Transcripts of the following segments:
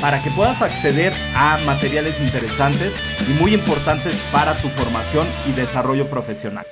para que puedas acceder a materiales interesantes y muy importantes para tu formación y desarrollo profesional.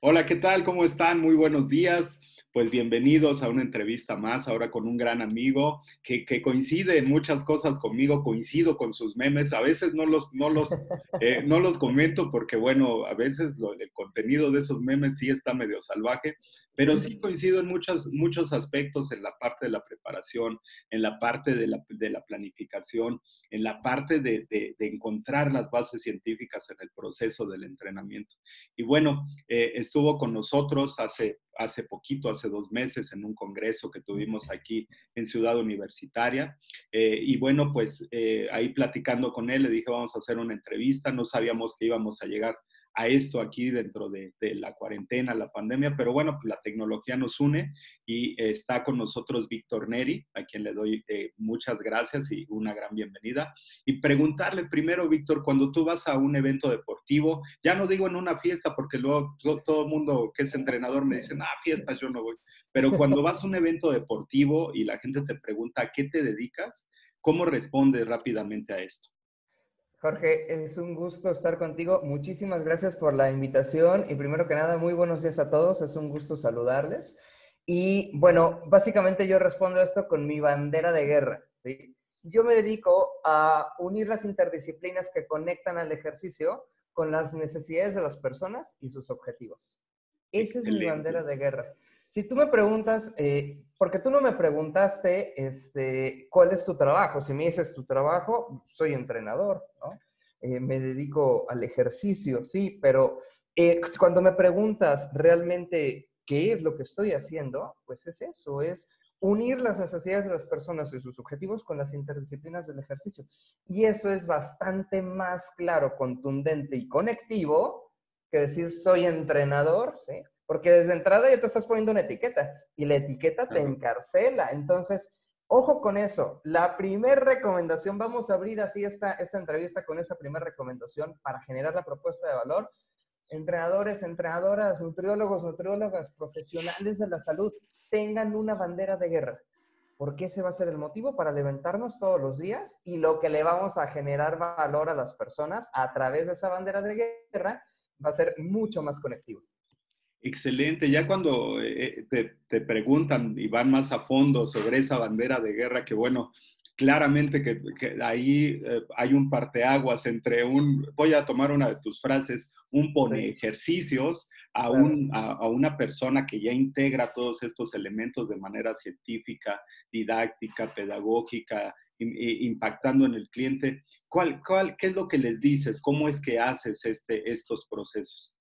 Hola, ¿qué tal? ¿Cómo están? Muy buenos días pues bienvenidos a una entrevista más, ahora con un gran amigo que, coincide en muchas cosas conmigo, coincido con sus memes, a veces no los, no los, eh, no los comento porque, bueno, a veces el contenido de esos memes sí está medio salvaje, pero sí coincido en muchos, muchos aspectos en la parte de la preparación, en la parte de la, de la planificación, en la parte de, de, encontrar las bases científicas en el proceso del entrenamiento. Y bueno, eh, estuvo con nosotros hace, hace poquito, hace dos meses, en un congreso que tuvimos aquí en Ciudad Universitaria. Eh, y bueno, pues eh, ahí platicando con él, le dije, vamos a hacer una entrevista, no sabíamos que íbamos a llegar a esto aquí dentro de, la cuarentena, la pandemia, pero bueno, pues la tecnología nos une y está con nosotros Víctor Neri, a quien le doy eh, muchas gracias y una gran bienvenida. Y preguntarle primero, Víctor, cuando tú vas a un evento deportivo, ya no digo en una fiesta, porque luego todo el mundo que es entrenador me dice, ah, fiestas yo no voy, pero cuando vas a un evento deportivo y la gente te pregunta a qué te dedicas, ¿cómo respondes rápidamente a esto? Jorge, es un gusto estar contigo. Muchísimas gracias por la invitación y primero que nada, muy buenos días a todos. Es un gusto saludarles. Y bueno, básicamente yo respondo a esto con mi bandera de guerra. Yo me dedico a unir las interdisciplinas que conectan al ejercicio con las necesidades de las personas y sus objetivos. Esa es mi bandera de guerra. Si tú me preguntas, eh, porque tú no me preguntaste este, cuál es tu trabajo. Si me dices tu trabajo, soy entrenador. Eh, me dedico al ejercicio, sí, pero eh, cuando me preguntas realmente qué es lo que estoy haciendo, pues es eso, es unir las necesidades de las personas y sus objetivos con las interdisciplinas del ejercicio. Y eso es bastante más claro, contundente y conectivo que decir soy entrenador, ¿sí? Porque desde entrada ya te estás poniendo una etiqueta y la etiqueta te encarcela. Entonces, ojo con eso. La primera recomendación, vamos a abrir así esta, esta entrevista con esa primera recomendación para generar la propuesta de valor. Entrenadores, entrenadoras, nutriólogos, nutriólogas, profesionales de la salud, tengan una bandera de guerra. Porque ese va a ser el motivo para levantarnos todos los días y lo que le vamos a generar valor a las personas a través de esa bandera de guerra va a ser mucho más conectivo. Excelente. Ya cuando eh, eh, te, preguntan y van más a fondo sobre esa bandera de guerra, que bueno, claramente que, ahí eh, hay un parteaguas entre un, voy a tomar una de tus frases, un pone ejercicios a, un, a, una persona que ya integra todos estos elementos de manera científica, didáctica, pedagógica, impactando en el cliente. ¿Cuál, cuál, ¿Qué es lo que les dices? ¿Cómo es que haces este, estos procesos?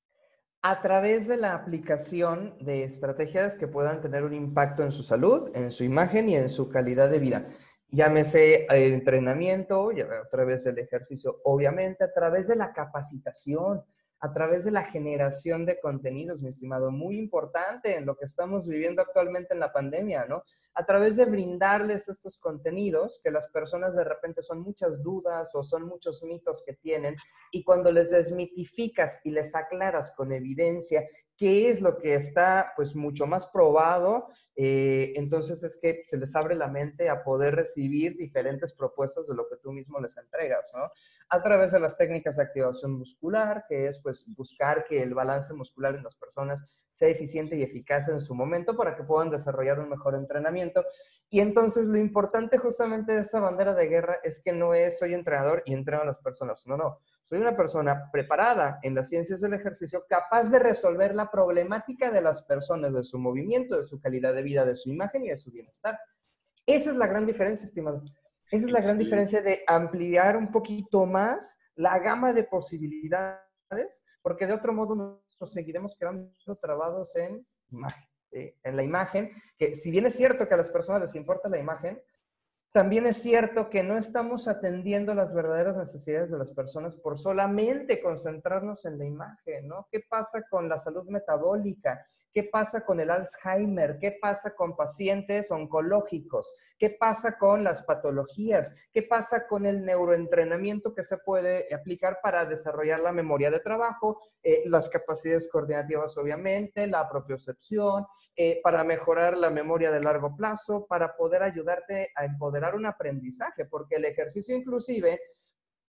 A través de la aplicación de estrategias que puedan tener un impacto en su salud, en su imagen y en su calidad de vida. Llámese eh, entrenamiento, a través del ejercicio, obviamente a través de la capacitación, a través de la generación de contenidos, mi estimado, muy importante en lo que estamos viviendo actualmente en la pandemia, ¿no? A través de brindarles estos contenidos que las personas de repente son muchas dudas o son muchos mitos que tienen y cuando les desmitificas y les aclaras con evidencia qué es lo que está pues mucho más probado, eh, entonces es que se les abre la mente a poder recibir diferentes propuestas de lo que tú mismo les entregas, ¿no? A través de las técnicas de activación muscular, que es pues buscar que el balance muscular en las personas sea eficiente y eficaz en su momento para que puedan desarrollar un mejor entrenamiento. Y entonces lo importante justamente de esa bandera de guerra es que no es soy entrenador y entreno a las personas, no, no soy una persona preparada en las ciencias del ejercicio, capaz de resolver la problemática de las personas, de su movimiento, de su calidad de vida, de su imagen y de su bienestar. Esa es la gran diferencia, estimado. Esa es la gran diferencia de ampliar un poquito más la gama de posibilidades porque de otro modo nos seguiremos quedando trabados en imagen. En la imagen, que si bien es cierto que a las personas les importa la imagen, también es cierto que no estamos atendiendo las verdaderas necesidades de las personas por solamente concentrarnos en la imagen, ¿no? ¿Qué pasa con la salud metabólica? ¿Qué pasa con el Alzheimer? ¿Qué pasa con pacientes oncológicos? ¿Qué pasa con las patologías? ¿Qué pasa con el neuroentrenamiento que se puede aplicar para desarrollar la memoria de trabajo, eh, las capacidades coordinativas, obviamente, la propiocepción, eh, para mejorar la memoria de largo plazo, para poder ayudarte a empoderar un aprendizaje, porque el ejercicio inclusive,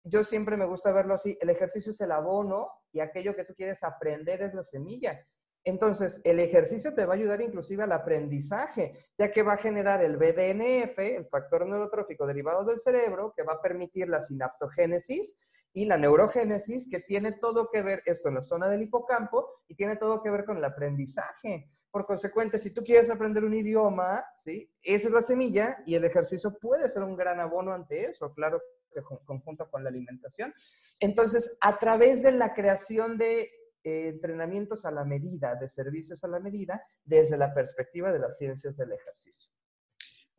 yo siempre me gusta verlo así, el ejercicio es el abono y aquello que tú quieres aprender es la semilla. Entonces, el ejercicio te va a ayudar inclusive al aprendizaje, ya que va a generar el BDNF, el factor neurotrófico derivado del cerebro, que va a permitir la sinaptogénesis y la neurogénesis, que tiene todo que ver esto en la zona del hipocampo y tiene todo que ver con el aprendizaje. Por consecuente, si tú quieres aprender un idioma, ¿sí? Esa es la semilla y el ejercicio puede ser un gran abono ante eso, claro que conjunto con la alimentación. Entonces, a través de la creación de eh, entrenamientos a la medida, de servicios a la medida, desde la perspectiva de las ciencias del ejercicio.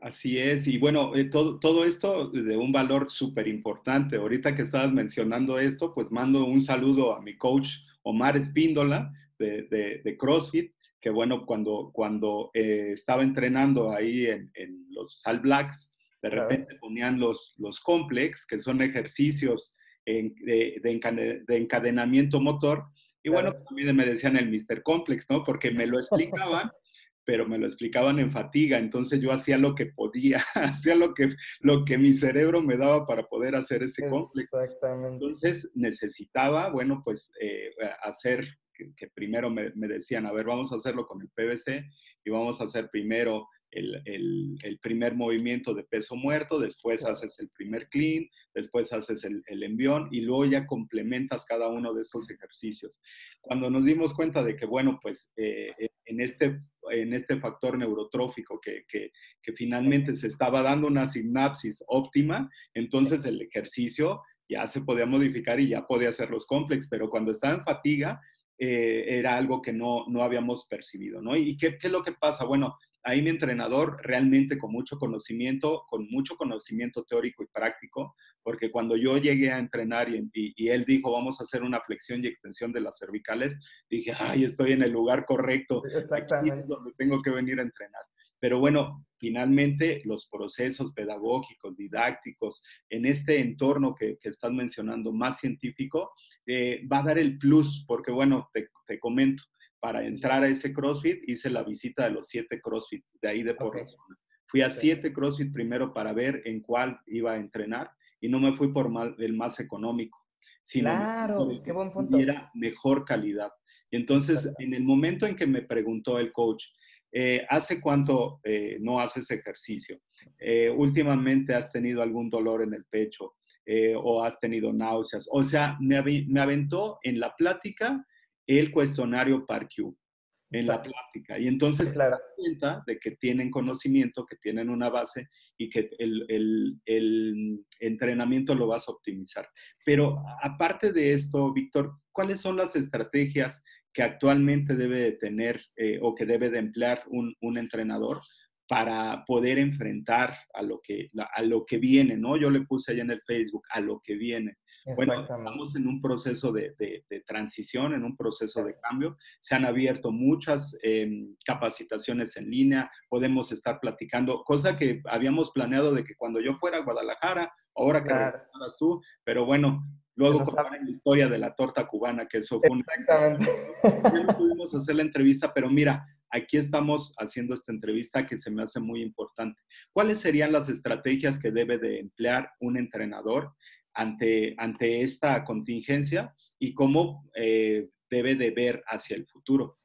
Así es, y bueno, eh, todo, esto de un valor súper importante. Ahorita que estabas mencionando esto, pues mando un saludo a mi coach Omar Espíndola de CrossFit, que bueno, cuando, cuando eh, estaba entrenando ahí en, los All Blacks, de repente ponían los, los complex, que son ejercicios de, encadenamiento motor, y bueno, también me decían el Mr. Complex, ¿no? Porque me lo explicaban, pero me lo explicaban en fatiga, entonces yo hacía lo que podía, hacía lo que, lo que mi cerebro me daba para poder hacer ese complex. Exactamente. Entonces necesitaba, bueno, pues eh, hacer que, primero me, decían, a ver, vamos a hacerlo con el PVC y vamos a hacer primero el, el, primer movimiento de peso muerto, después haces el primer clean, después haces el, el, envión y luego ya complementas cada uno de esos ejercicios. Cuando nos dimos cuenta de que, bueno, pues eh, en, este, en este factor neurotrófico que, que, que finalmente se estaba dando una sinapsis óptima, entonces el ejercicio ya se podía modificar y ya podía hacer los complex, pero cuando estaba en fatiga, eh, era algo que no, no habíamos percibido, ¿no? ¿Y qué, qué, es lo que pasa? Bueno, ahí mi entrenador realmente con mucho conocimiento, con mucho conocimiento teórico y práctico, porque cuando yo llegué a entrenar y, y, él dijo, vamos a hacer una flexión y extensión de las cervicales, dije, ay, estoy en el lugar correcto, Exactamente. donde tengo que venir a entrenar. Pero bueno, finalmente los procesos pedagógicos, didácticos, en este entorno que, que estás mencionando más científico, eh, va a dar el plus, porque bueno, te, te, comento, para entrar a ese CrossFit hice la visita de los siete CrossFit, de ahí de por zona. Fui a siete CrossFit primero para ver en cuál iba a entrenar y no me fui por el más económico, sino claro, qué buen punto. Era mejor calidad. Y entonces, en el momento en que me preguntó el coach, eh, ¿Hace cuánto eh, no haces ejercicio? Eh, últimamente has tenido algún dolor en el pecho o has tenido náuseas. O sea, me, aventó en la plática el cuestionario PARQ en la plática. Y entonces claro. te das cuenta de que tienen conocimiento, que tienen una base y que el, el, el, entrenamiento lo vas a optimizar. Pero aparte de esto, Víctor, ¿cuáles son las estrategias que actualmente debe de tener eh, o que debe de emplear un, un, entrenador para poder enfrentar a lo, que, a lo que viene, ¿no? Yo le puse ahí en el Facebook, a lo que viene. Bueno, estamos en un proceso de, de, transición, en un proceso de cambio. Se han abierto muchas em, capacitaciones en línea, podemos estar platicando, cosa que habíamos planeado de que cuando yo fuera a Guadalajara, ahora que claro. tú, pero bueno, Luego contar la historia de la torta cubana, que eso fue Exactamente. No pudimos hacer la entrevista, pero mira, aquí estamos haciendo esta entrevista que se me hace muy importante. ¿Cuáles serían las estrategias que debe de emplear un entrenador ante, ante esta contingencia y cómo eh, debe de ver hacia el futuro?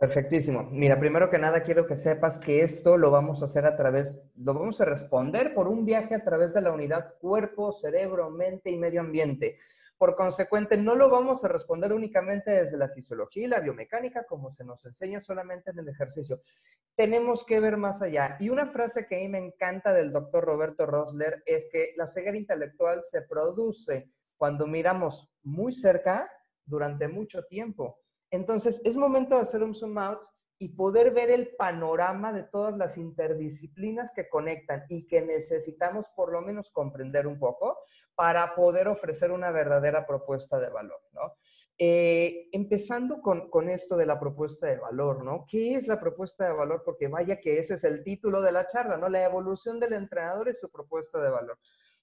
Perfectísimo. Mira, primero que nada quiero que sepas que esto lo vamos a hacer a través, lo vamos a responder por un viaje a través de la unidad cuerpo, cerebro, mente y medio ambiente. Por consecuente, no lo vamos a responder únicamente desde la fisiología y la biomecánica, como se nos enseña solamente en el ejercicio. Tenemos que ver más allá. Y una frase que a mí me encanta del doctor Roberto Rosler es que la ceguera intelectual se produce cuando miramos muy cerca durante mucho tiempo. Entonces, es momento de hacer un zoom out y poder ver el panorama de todas las interdisciplinas que conectan y que necesitamos por lo menos comprender un poco para poder ofrecer una verdadera propuesta de valor, ¿no? Eh, empezando con, con, esto de la propuesta de valor, ¿no? ¿Qué es la propuesta de valor? Porque vaya que ese es el título de la charla, ¿no? La evolución del entrenador y su propuesta de valor.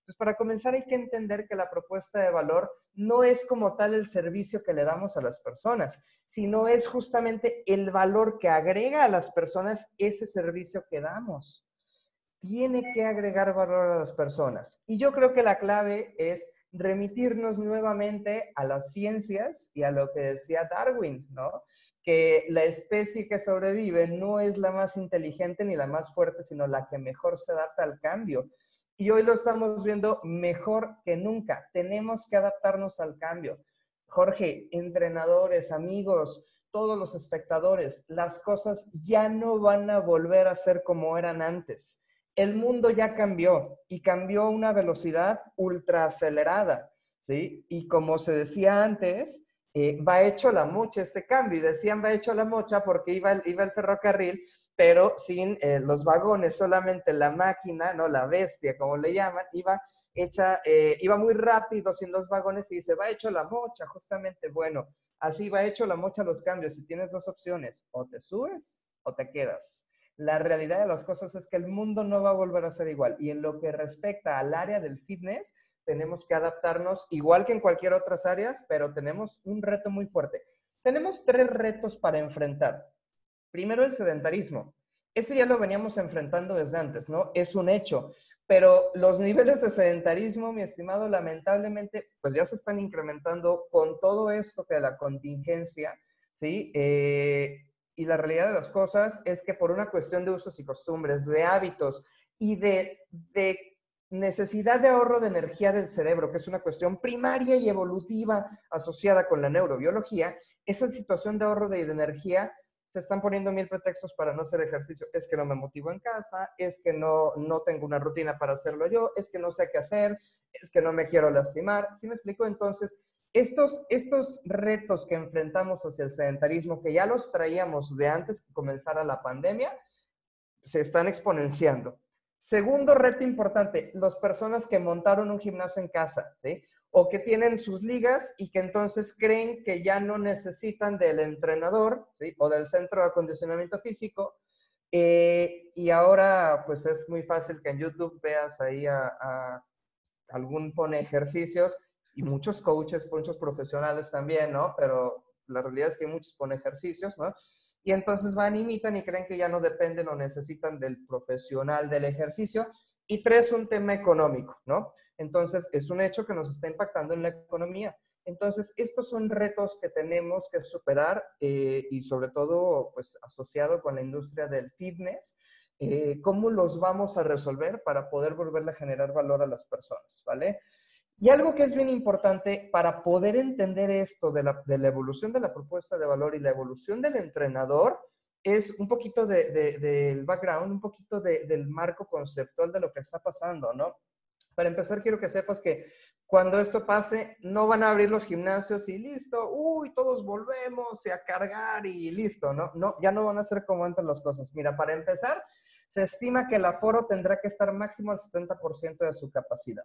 Pues para comenzar hay que entender que la propuesta de valor no es como tal el servicio que le damos a las personas, sino es justamente el valor que agrega a las personas ese servicio que damos. Tiene que agregar valor a las personas. Y yo creo que la clave es remitirnos nuevamente a las ciencias y a lo que decía Darwin, ¿no? Que la especie que sobrevive no es la más inteligente ni la más fuerte, sino la que mejor se adapta al cambio. Y hoy lo estamos viendo mejor que nunca. Tenemos que adaptarnos al cambio. Jorge, entrenadores, amigos, todos los espectadores, las cosas ya no van a volver a ser como eran antes. El mundo ya cambió y cambió a una velocidad ultra acelerada, ¿sí? Y como se decía antes, eh, va hecho la mocha este cambio. Y decían va hecho la mocha porque iba, iba el ferrocarril pero sin eh, los vagones, solamente la máquina, ¿no? La bestia, como le llaman, iba hecha, eh, iba muy rápido sin los vagones y se va hecho la mocha, justamente, bueno, así va hecho la mocha los cambios. Y tienes dos opciones, o te subes o te quedas. La realidad de las cosas es que el mundo no va a volver a ser igual. Y en lo que respecta al área del fitness, tenemos que adaptarnos igual que en cualquier otras áreas, pero tenemos un reto muy fuerte. Tenemos tres retos para enfrentar. Primero, el sedentarismo. Ese ya lo veníamos enfrentando desde antes, ¿no? Es un hecho. Pero los niveles de sedentarismo, mi estimado, lamentablemente, pues ya se están incrementando con todo esto de la contingencia, ¿sí? Eh, y la realidad de las cosas es que por una cuestión de usos y costumbres, de hábitos y de, de necesidad de ahorro de energía del cerebro, que es una cuestión primaria y evolutiva asociada con la neurobiología, esa situación de ahorro de energía se están poniendo mil pretextos para no hacer ejercicio. Es que no me motivo en casa, es que no, no tengo una rutina para hacerlo yo, es que no sé qué hacer, es que no me quiero lastimar. ¿Sí me explico? Entonces, estos, estos retos que enfrentamos hacia el sedentarismo, que ya los traíamos de antes que comenzara la pandemia, se están exponenciando. Segundo reto importante, las personas que montaron un gimnasio en casa, ¿sí? O que tienen sus ligas y que entonces creen que ya no necesitan del entrenador ¿sí? o del centro de acondicionamiento físico. Eh, y ahora pues es muy fácil que en YouTube veas ahí a, algún pone ejercicios y muchos coaches, muchos profesionales también, ¿no? Pero la realidad es que muchos pone ejercicios, ¿no? Y entonces van, imitan y creen que ya no dependen o necesitan del profesional del ejercicio. Y tres, un tema económico, ¿no? Entonces, es un hecho que nos está impactando en la economía. Entonces, estos son retos que tenemos que superar eh, y sobre todo, pues, asociado con la industria del fitness. Eh, ¿Cómo los vamos a resolver para poder volverle a generar valor a las personas? ¿Vale? Y algo que es bien importante para poder entender esto de la, evolución de la propuesta de valor y la evolución del entrenador es un poquito del background, un poquito del marco conceptual de lo que está pasando, ¿no? Para empezar, quiero que sepas que cuando esto pase, no van a abrir los gimnasios y listo, uy, todos volvemos a cargar y listo, ¿no? No, ya no van a ser como antes las cosas. Mira, para empezar, se estima que el aforo tendrá que estar máximo al 70% de su capacidad.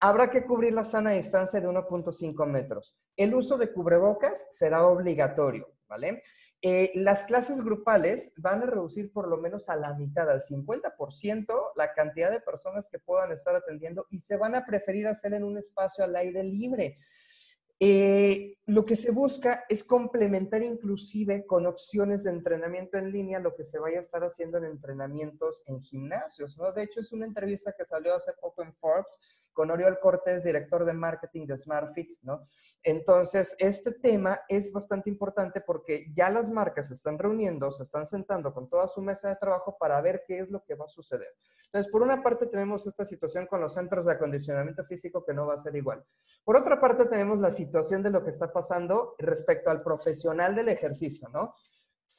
Habrá que cubrir la sana distancia de 1.5 metros. El uso de cubrebocas será obligatorio, ¿vale? Eh, las clases grupales van a reducir por lo menos a la mitad, al 50%, la cantidad de personas que puedan estar atendiendo y se van a preferir hacer en un espacio al aire libre. Eh, lo que se busca es complementar inclusive con opciones de entrenamiento en línea lo que se vaya a estar haciendo en entrenamientos en gimnasios, ¿no? De hecho, es una entrevista que salió hace poco en Forbes con Oriol Cortés, director de marketing de SmartFit, ¿no? Entonces, este tema es bastante importante porque ya las marcas se están reuniendo, se están sentando con toda su mesa de trabajo para ver qué es lo que va a suceder. Entonces, por una parte tenemos esta situación con los centros de acondicionamiento físico que no va a ser igual. Por otra parte tenemos la situación de lo que está pasando respecto al profesional del ejercicio, ¿no?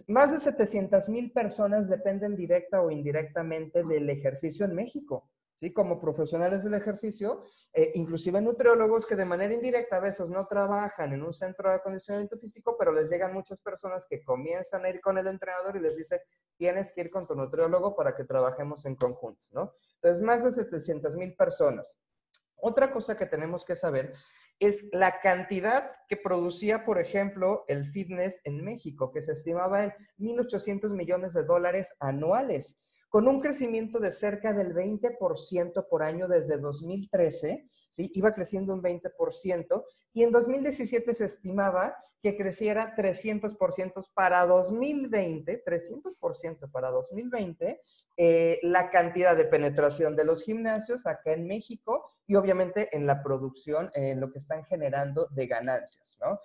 Más de 700 mil personas dependen directa o indirectamente del ejercicio en México. ¿sí? Como profesionales del ejercicio, eh, inclusive nutriólogos que de manera indirecta a veces no trabajan en un centro de acondicionamiento físico, pero les llegan muchas personas que comienzan a ir con el entrenador y les dice, tienes que ir con tu nutriólogo para que trabajemos en conjunto, ¿no? Entonces, más de 700 mil personas. Otra cosa que tenemos que saber es la cantidad que producía, por ejemplo, el fitness en México, que se estimaba en 1.800 millones de dólares anuales con un crecimiento de cerca del 20% por año desde 2013, ¿sí? iba creciendo un 20%, y en 2017 se estimaba que creciera 300% para 2020, 300% para 2020, eh, la cantidad de penetración de los gimnasios acá en México y obviamente en la producción, en lo que están generando de ganancias, ¿no?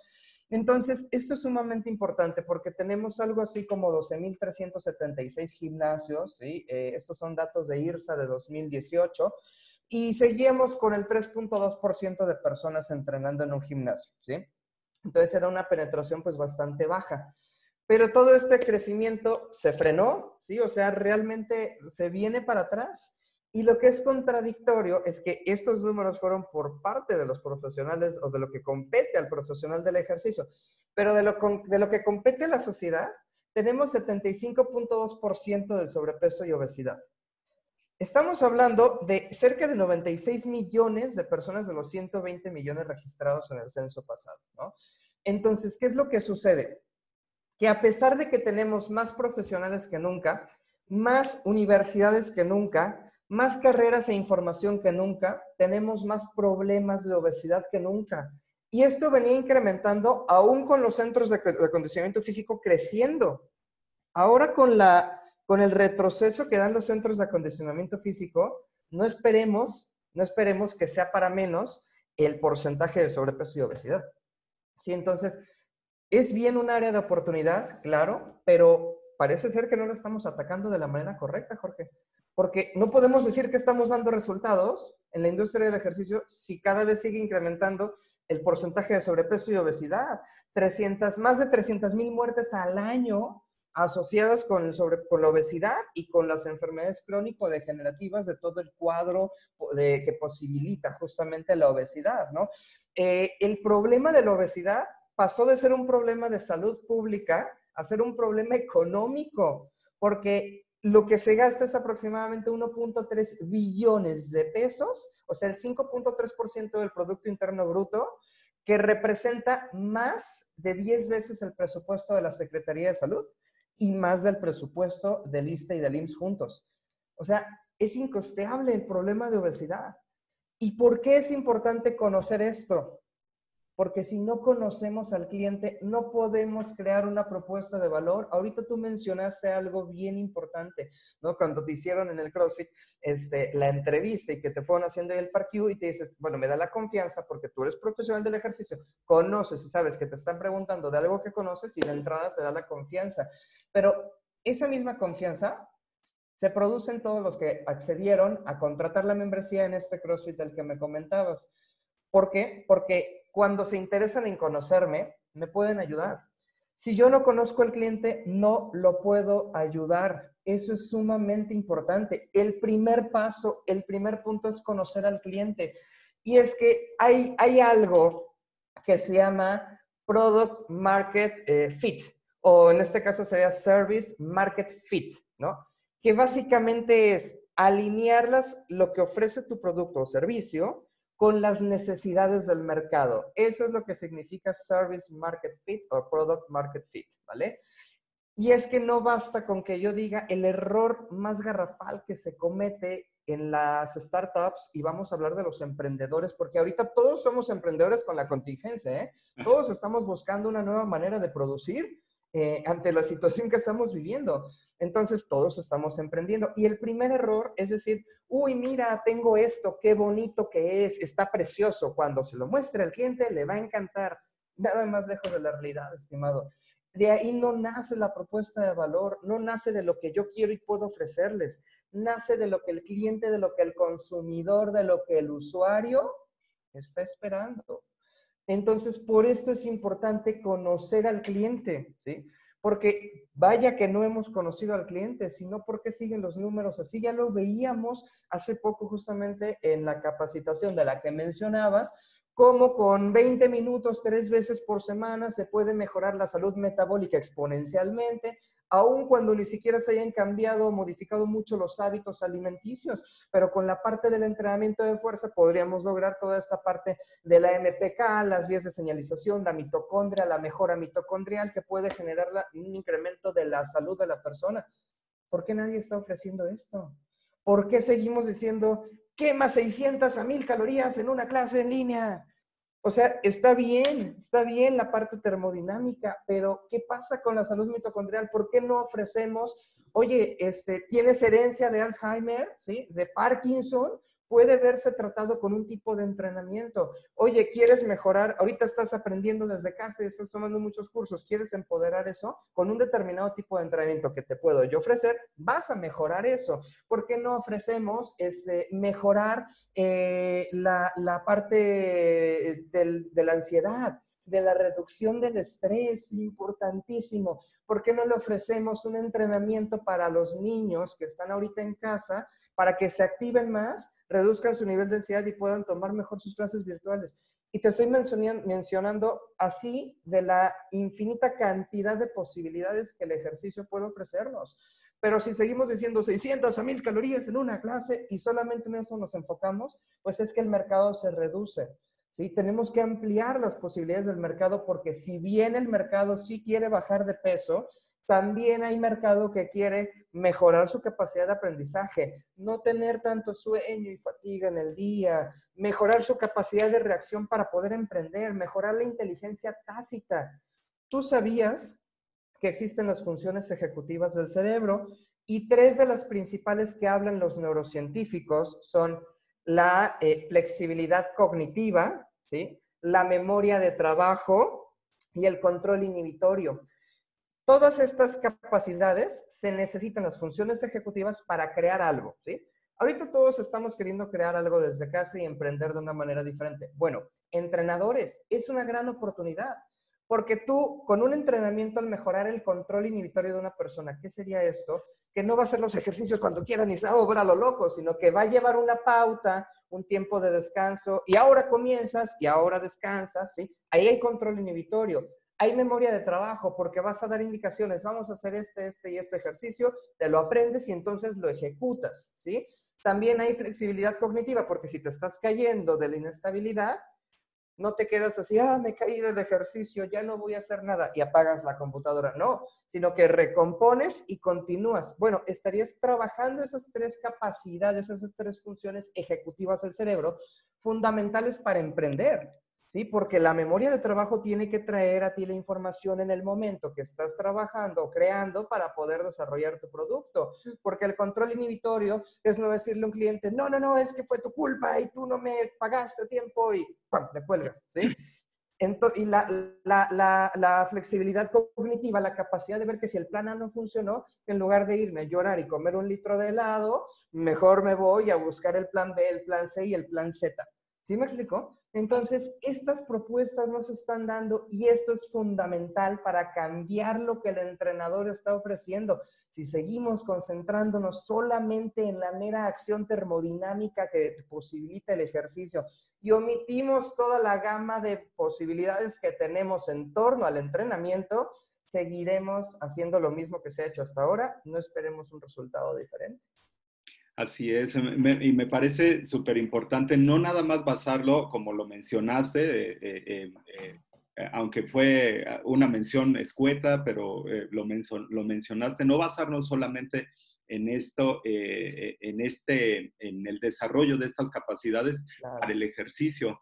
Entonces, esto es sumamente importante porque tenemos algo así como 12.376 gimnasios, ¿sí? Eh, estos son datos de IRSA de 2018, y seguíamos con el 3.2% de personas entrenando en un gimnasio, ¿sí? Entonces era una penetración pues bastante baja. Pero todo este crecimiento se frenó, ¿sí? O sea, realmente se viene para atrás y lo que es contradictorio es que estos números fueron por parte de los profesionales o de lo que compete al profesional del ejercicio, pero de lo, de lo que compete a la sociedad, tenemos 75.2% de sobrepeso y obesidad. Estamos hablando de cerca de 96 millones de personas de los 120 millones registrados en el censo pasado, ¿no? Entonces, ¿qué es lo que sucede? Que a pesar de que tenemos más profesionales que nunca, más universidades que nunca, más carreras e información que nunca, tenemos más problemas de obesidad que nunca. Y esto venía incrementando aún con los centros de, acondicionamiento físico creciendo. Ahora con, la, con el retroceso que dan los centros de acondicionamiento físico, no esperemos, no esperemos que sea para menos el porcentaje de sobrepeso y obesidad. Sí, entonces, es bien un área de oportunidad, claro, pero parece ser que no lo estamos atacando de la manera correcta, Jorge porque no podemos decir que estamos dando resultados en la industria del ejercicio si cada vez sigue incrementando el porcentaje de sobrepeso y obesidad. 300, más de 300 mil muertes al año asociadas con, sobre, con la obesidad y con las enfermedades crónico-degenerativas de todo el cuadro de, que posibilita justamente la obesidad, ¿no? Eh, el problema de la obesidad pasó de ser un problema de salud pública a ser un problema económico, porque lo que se gasta es aproximadamente 1.3 billones de pesos, o sea, el 5.3% del Producto Interno Bruto, que representa más de 10 veces el presupuesto de la Secretaría de Salud y más del presupuesto del ISTE y del IMSS juntos. O sea, es incosteable el problema de obesidad. ¿Y por qué es importante conocer esto? Porque si no conocemos al cliente, no podemos crear una propuesta de valor. Ahorita tú mencionaste algo bien importante, ¿no? Cuando te hicieron en el CrossFit este, la entrevista y que te fueron haciendo el parqueo y te dices, bueno, me da la confianza porque tú eres profesional del ejercicio, conoces y sabes que te están preguntando de algo que conoces y de entrada te da la confianza. Pero esa misma confianza se produce en todos los que accedieron a contratar la membresía en este CrossFit del que me comentabas. ¿Por qué? Porque cuando se interesan en conocerme, me pueden ayudar. Si yo no conozco al cliente, no lo puedo ayudar. Eso es sumamente importante. El primer paso, el primer punto es conocer al cliente. Y es que hay, hay algo que se llama Product Market eh, Fit, o en este caso sería Service Market Fit, ¿no? Que básicamente es alinearlas lo que ofrece tu producto o servicio con las necesidades del mercado. Eso es lo que significa Service Market Fit o Product Market Fit, ¿vale? Y es que no basta con que yo diga el error más garrafal que se comete en las startups y vamos a hablar de los emprendedores, porque ahorita todos somos emprendedores con la contingencia, ¿eh? Todos estamos buscando una nueva manera de producir eh, ante la situación que estamos viviendo. Entonces todos estamos emprendiendo. Y el primer error es decir, uy, mira, tengo esto, qué bonito que es, está precioso. Cuando se lo muestre al cliente, le va a encantar. Nada más lejos de la realidad, estimado. De ahí no nace la propuesta de valor, no nace de lo que yo quiero y puedo ofrecerles, nace de lo que el cliente, de lo que el consumidor, de lo que el usuario está esperando. Entonces, por esto es importante conocer al cliente, ¿sí? porque vaya que no hemos conocido al cliente, sino porque siguen los números así. Ya lo veíamos hace poco justamente en la capacitación de la que mencionabas, cómo con 20 minutos tres veces por semana se puede mejorar la salud metabólica exponencialmente, aun cuando ni siquiera se hayan cambiado o modificado mucho los hábitos alimenticios, pero con la parte del entrenamiento de fuerza podríamos lograr toda esta parte de la MPK, las vías de señalización, la mitocondria, la mejora mitocondrial que puede generar un incremento de la salud de la persona. ¿Por qué nadie está ofreciendo esto? ¿Por qué seguimos diciendo, quema 600 a 1000 calorías en una clase en línea? O sea, está bien, está bien la parte termodinámica, pero ¿qué pasa con la salud mitocondrial? ¿Por qué no ofrecemos, oye, este, tienes herencia de Alzheimer, ¿sí? De Parkinson, puede verse tratado con un tipo de entrenamiento. Oye, ¿quieres mejorar? Ahorita estás aprendiendo desde casa y estás tomando muchos cursos. ¿Quieres empoderar eso? Con un determinado tipo de entrenamiento que te puedo yo ofrecer, vas a mejorar eso. ¿Por qué no ofrecemos este, mejorar eh, la, parte de la ansiedad? de la reducción del estrés, importantísimo. ¿Por qué no le ofrecemos un entrenamiento para los niños que están ahorita en casa para que se activen más reduzcan su nivel de ansiedad y puedan tomar mejor sus clases virtuales. Y te estoy mencionando así de la infinita cantidad de posibilidades que el ejercicio puede ofrecernos. Pero si seguimos diciendo 600 a 1000 calorías en una clase y solamente en eso nos enfocamos, pues es que el mercado se reduce. ¿sí? Tenemos que ampliar las posibilidades del mercado porque si bien el mercado sí quiere bajar de peso, también hay mercado que quiere mejorar su capacidad de aprendizaje, no tener tanto sueño y fatiga en el día, mejorar su capacidad de reacción para poder emprender, mejorar la inteligencia tácita. Tú sabías que existen las funciones ejecutivas del cerebro y tres de las principales que hablan los neurocientíficos son la eh, flexibilidad cognitiva, ¿sí? la memoria de trabajo y el control inhibitorio. Todas estas capacidades se necesitan las funciones ejecutivas para crear algo, ¿sí? Ahorita todos estamos queriendo crear algo desde casa y emprender de una manera diferente. Bueno, entrenadores, es una gran oportunidad, porque tú con un entrenamiento al mejorar el control inhibitorio de una persona, ¿qué sería esto? Que no va a hacer los ejercicios cuando quiera ni se va lo loco, sino que va a llevar una pauta, un tiempo de descanso, y ahora comienzas y ahora descansas, ¿sí? Ahí hay control inhibitorio hay memoria de trabajo porque vas a dar indicaciones, vamos a hacer este, este y este ejercicio, te lo aprendes y entonces lo ejecutas, ¿sí? También hay flexibilidad cognitiva porque si te estás cayendo de la inestabilidad, no te quedas así, ah, me caí del ejercicio, ya no voy a hacer nada y apagas la computadora. No, sino que recompones y continúas. Bueno, estarías trabajando esas tres capacidades, esas tres funciones ejecutivas del cerebro fundamentales para emprender. ¿Sí? Porque la memoria de trabajo tiene que traer a ti la información en el momento que estás trabajando o creando para poder desarrollar tu producto. Porque el control inhibitorio es no decirle a un cliente, no, no, no, es que fue tu culpa y tú no me pagaste tiempo y ¡pam! le cuelgas, ¿sí? y la, la, la, flexibilidad cognitiva, la capacidad de ver que si el plan A no funcionó, en lugar de irme a llorar y comer un litro de helado, mejor me voy a buscar el plan B, el plan C y el plan Z. ¿Sí me explico? Entonces, estas propuestas nos están dando y esto es fundamental para cambiar lo que el entrenador está ofreciendo. Si seguimos concentrándonos solamente en la mera acción termodinámica que posibilita el ejercicio y omitimos toda la gama de posibilidades que tenemos en torno al entrenamiento, seguiremos haciendo lo mismo que se ha hecho hasta ahora. No esperemos un resultado diferente. Así es, y me parece súper importante no nada más basarlo, como lo mencionaste, eh, eh, eh, aunque fue una mención escueta, pero lo, lo, mencionaste, no basarnos solamente en esto, en, este, en el desarrollo de estas capacidades para el ejercicio.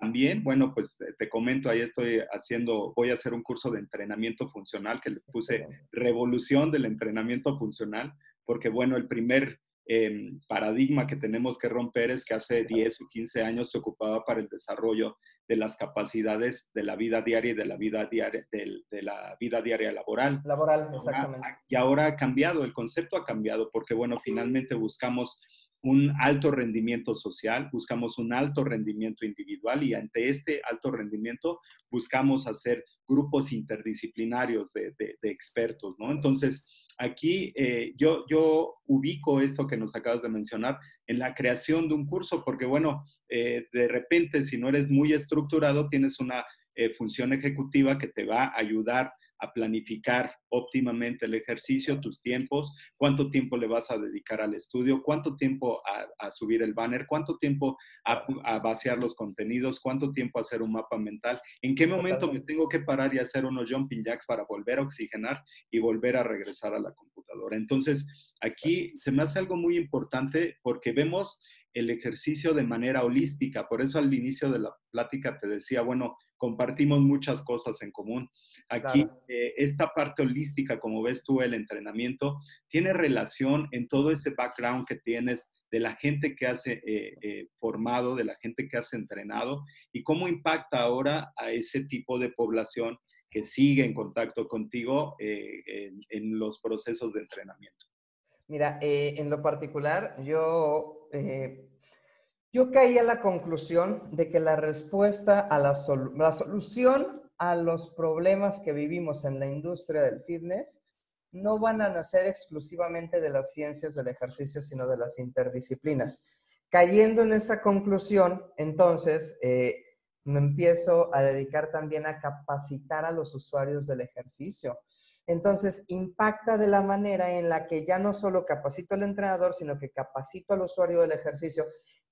también, bueno, pues te comento, ahí estoy haciendo, voy a hacer un curso de entrenamiento funcional que le puse revolución del entrenamiento funcional, porque bueno, el primer Em, paradigma que tenemos que romper es que hace 10 o 15 años se ocupaba para el desarrollo de las capacidades de la vida diaria y de la vida diaria, de, la vida diaria laboral. Laboral, exactamente. y ahora ha cambiado, el concepto ha cambiado porque, bueno, finalmente buscamos un alto rendimiento social, buscamos un alto rendimiento individual y ante este alto rendimiento buscamos hacer grupos interdisciplinarios de, expertos, ¿no? Entonces, aquí eh, yo, yo ubico esto que nos acabas de mencionar en la creación de un curso, porque bueno, eh, de repente si no eres muy estructurado, tienes una eh, función ejecutiva que te va a ayudar a planificar óptimamente el ejercicio, tus tiempos, cuánto tiempo le vas a dedicar al estudio, cuánto tiempo a, subir el banner, cuánto tiempo a, vaciar los contenidos, cuánto tiempo a hacer un mapa mental, en qué momento me tengo que parar y hacer unos jumping jacks para volver a oxigenar y volver a regresar a la computadora. Entonces, aquí se me hace algo muy importante porque vemos el ejercicio de manera holística. Por eso al inicio de la plática te decía, bueno, compartimos muchas cosas en común. Aquí, eh, esta parte holística, como ves tú, el entrenamiento, tiene relación en todo ese background que tienes de la gente que has eh, eh, formado, de la gente que has entrenado y cómo impacta ahora a ese tipo de población que sigue en contacto contigo en, los procesos de entrenamiento. Mira, en lo particular, yo yo caí a la conclusión de que la respuesta a la, la solución a los problemas que vivimos en la industria del fitness no van a nacer exclusivamente de las ciencias del ejercicio, sino de las interdisciplinas. Cayendo en esa conclusión, entonces, eh, me empiezo a dedicar también a capacitar a los usuarios del ejercicio. Entonces, impacta de la manera en la que ya no solo capacito al entrenador, sino que capacito al usuario del ejercicio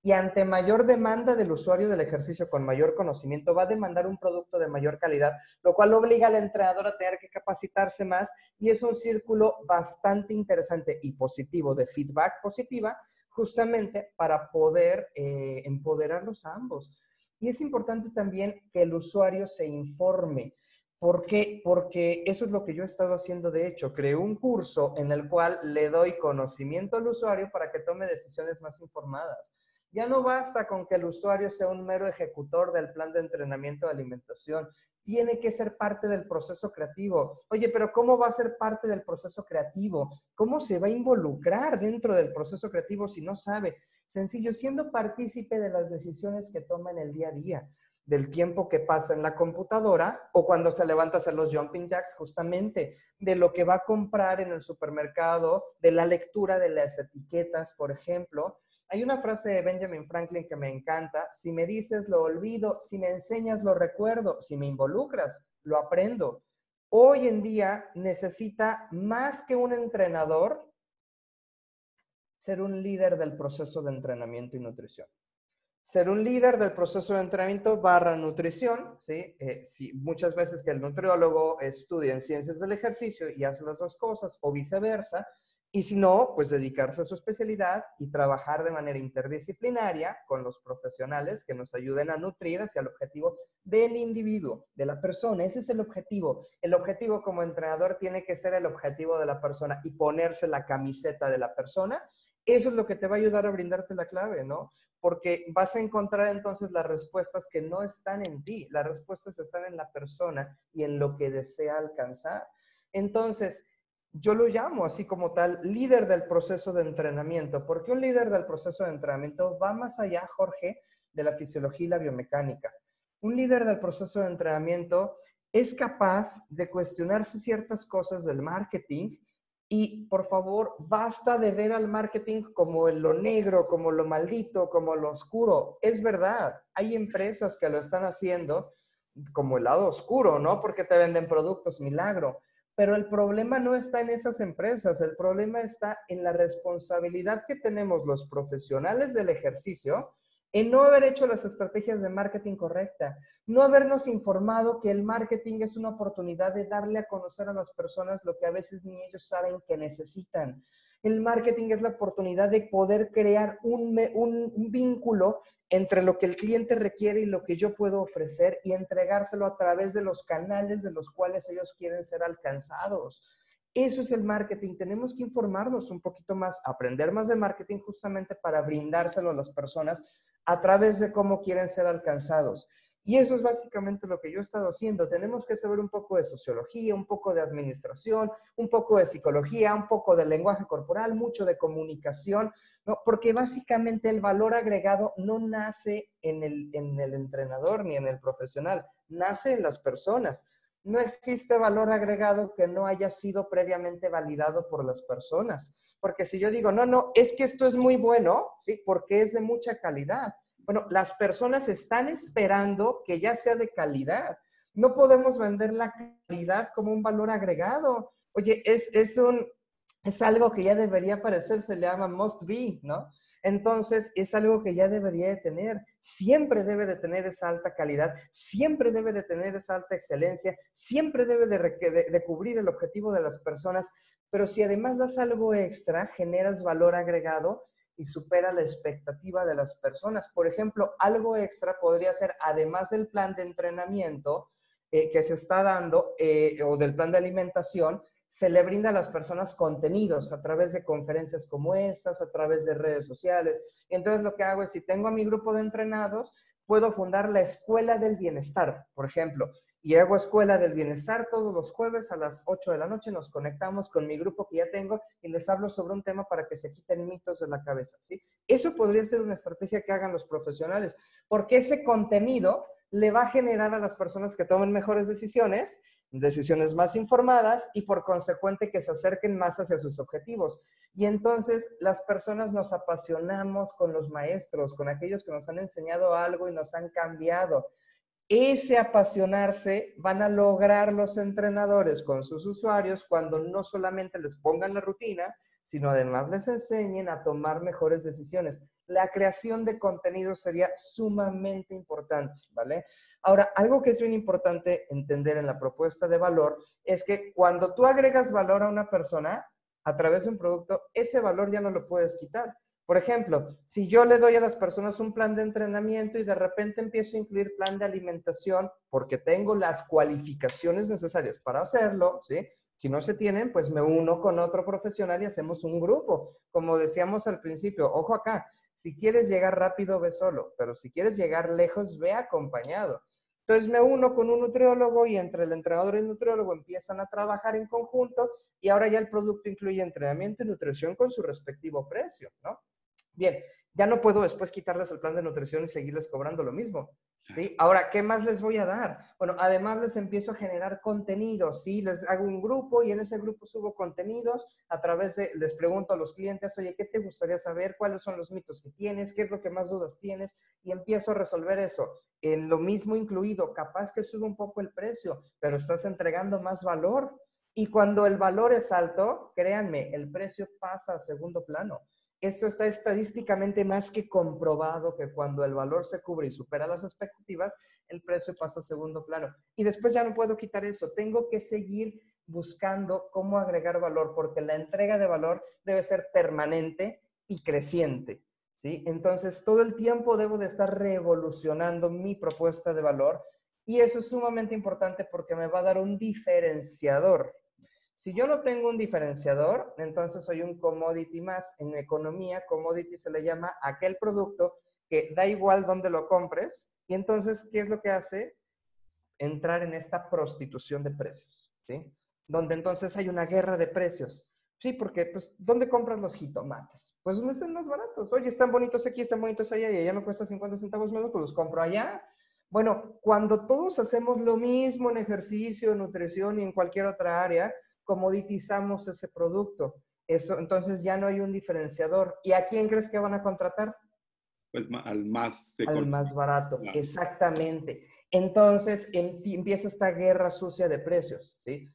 y ante mayor demanda del usuario del ejercicio con mayor conocimiento, va a demandar un producto de mayor calidad, lo cual obliga al entrenador a tener que capacitarse más y es un círculo bastante interesante y positivo de feedback positiva, justamente para poder eh, empoderarlos a ambos. Y es importante también que el usuario se informe. ¿Por qué? Porque eso es lo que yo he estado haciendo de hecho. Creé un curso en el cual le doy conocimiento al usuario para que tome decisiones más informadas. Ya no basta con que el usuario sea un mero ejecutor del plan de entrenamiento de alimentación. Tiene que ser parte del proceso creativo. Oye, pero ¿cómo va a ser parte del proceso creativo? ¿Cómo se va a involucrar dentro del proceso creativo si no sabe? Sencillo, siendo partícipe de las decisiones que toma en el día a día, del tiempo que pasa en la computadora o cuando se levanta a hacer los jumping jacks, justamente de lo que va a comprar en el supermercado, de la lectura de las etiquetas, por ejemplo, hay una frase de Benjamin Franklin que me encanta, si me dices lo olvido, si me enseñas lo recuerdo, si me involucras, lo aprendo. Hoy en día necesita más que un entrenador ser un líder del proceso de entrenamiento y nutrición. Ser un líder del proceso de entrenamiento barra nutrición, ¿sí? Eh, muchas veces que el nutriólogo estudia en ciencias del ejercicio y hace las dos cosas o viceversa, y si no, pues dedicarse a su especialidad y trabajar de manera interdisciplinaria con los profesionales que nos ayuden a nutrir hacia el objetivo del individuo, de la persona. Ese es el objetivo. El objetivo como entrenador tiene que ser el objetivo de la persona y ponerse la camiseta de la persona. Eso es lo que te va a ayudar a brindarte la clave, ¿no? Porque vas a encontrar entonces las respuestas que no están en ti, las respuestas están en la persona y en lo que desea alcanzar. Entonces, yo lo llamo así como tal líder del proceso de entrenamiento, porque un líder del proceso de entrenamiento va más allá, Jorge, de la fisiología y la biomecánica. Un líder del proceso de entrenamiento es capaz de cuestionarse ciertas cosas del marketing y por favor, basta de ver al marketing como lo negro, como lo maldito, como lo oscuro. Es verdad, hay empresas que lo están haciendo como el lado oscuro, ¿no? Porque te venden productos milagro pero el problema no está en esas empresas, el problema está en la responsabilidad que tenemos los profesionales del ejercicio en no haber hecho las estrategias de marketing correcta, no habernos informado que el marketing es una oportunidad de darle a conocer a las personas lo que a veces ni ellos saben que necesitan. El marketing es la oportunidad de poder crear un, un vínculo entre lo que el cliente requiere y lo que yo puedo ofrecer y entregárselo a través de los canales de los cuales ellos quieren ser alcanzados. Eso es el marketing. Tenemos que informarnos un poquito más, aprender más de marketing justamente para brindárselo a las personas a través de cómo quieren ser alcanzados. Y eso es básicamente lo que yo he estado haciendo. Tenemos que saber un poco de sociología, un poco de administración, un poco de psicología, un poco de lenguaje corporal, mucho de comunicación, ¿no? porque básicamente el valor agregado no nace en el, en el entrenador ni en el profesional, nace en las personas. No existe valor agregado que no haya sido previamente validado por las personas. Porque si yo digo, no, no, es que esto es muy bueno, ¿sí? Porque es de mucha calidad bueno, las personas están esperando que ya sea de calidad. No podemos vender la calidad como un valor agregado. Oye, es, es, un, es algo que ya debería aparecer, se le llama must be, ¿no? Entonces, es algo que ya debería de tener. Siempre debe de tener esa alta calidad, siempre debe de tener esa alta excelencia, siempre debe de, de, cubrir el objetivo de las personas. Pero si además das algo extra, generas valor agregado, y supera la expectativa de las personas. Por ejemplo, algo extra podría ser, además del plan de entrenamiento eh, que se está dando eh, o del plan de alimentación, se le brinda a las personas contenidos a través de conferencias como estas, a través de redes sociales. Entonces lo que hago es, si tengo a mi grupo de entrenados, puedo fundar la Escuela del Bienestar, por ejemplo, y hago Escuela del Bienestar todos los jueves a las 8 de la noche. Nos conectamos con mi grupo que ya tengo y les hablo sobre un tema para que se quiten mitos de la cabeza. ¿sí? Eso podría ser una estrategia que hagan los profesionales, porque ese contenido le va a generar a las personas que tomen mejores decisiones, decisiones más informadas y por consecuente que se acerquen más hacia sus objetivos. Y entonces las personas nos apasionamos con los maestros, con aquellos que nos han enseñado algo y nos han cambiado ese apasionarse van a lograr los entrenadores con sus usuarios cuando no solamente les pongan la rutina, sino además les enseñen a tomar mejores decisiones. La creación de contenido sería sumamente importante, ¿vale? Ahora, algo que es bien importante entender en la propuesta de valor es que cuando tú agregas valor a una persona a través de un producto, ese valor ya no lo puedes quitar. Por ejemplo, si yo le doy a las personas un plan de entrenamiento y de repente empiezo a incluir plan de alimentación porque tengo las cualificaciones necesarias para hacerlo, ¿sí? Si no se tienen, pues me uno con otro profesional y hacemos un grupo. Como decíamos al principio, ojo acá, si quieres llegar rápido, ve solo, pero si quieres llegar lejos, ve acompañado. Entonces me uno con un nutriólogo y entre el entrenador y el nutriólogo empiezan a trabajar en conjunto y ahora ya el producto incluye entrenamiento y nutrición con su respectivo precio, ¿no? Bien, ya no puedo después quitarles el plan de nutrición y seguirles cobrando lo mismo. ¿sí? Ahora, ¿qué más les voy a dar? Bueno, además les empiezo a generar contenidos, ¿sí? Les hago un grupo y en ese grupo subo contenidos a través de, les pregunto a los clientes, oye, ¿qué te gustaría saber? ¿Cuáles son los mitos que tienes? ¿Qué es lo que más dudas tienes? Y empiezo a resolver eso. En lo mismo incluido, capaz que sube un poco el precio, pero estás entregando más valor. Y cuando el valor es alto, créanme, el precio pasa a segundo plano. Esto está estadísticamente más que comprobado que cuando el valor se cubre y supera las expectativas, el precio pasa a segundo plano. Y después ya no puedo quitar eso. Tengo que seguir buscando cómo agregar valor, porque la entrega de valor debe ser permanente y creciente. ¿sí? Entonces, todo el tiempo debo de estar revolucionando mi propuesta de valor y eso es sumamente importante porque me va a dar un diferenciador. Si yo no tengo un diferenciador, entonces soy un commodity más. En economía, commodity se le llama aquel producto que da igual dónde lo compres. Y entonces, ¿qué es lo que hace? Entrar en esta prostitución de precios, ¿sí? Donde entonces hay una guerra de precios. Sí, porque, pues, ¿dónde compras los jitomates? Pues, ¿dónde están más baratos? Oye, están bonitos aquí, están bonitos allá y allá me cuesta 50 centavos menos, pues los compro allá. Bueno, cuando todos hacemos lo mismo en ejercicio, en nutrición y en cualquier otra área, comoditizamos ese producto. Eso, entonces ya no hay un diferenciador. ¿Y a quién crees que van a contratar? Pues al más... Al más barato, exactamente. Entonces em, empieza esta guerra sucia de precios, ¿sí?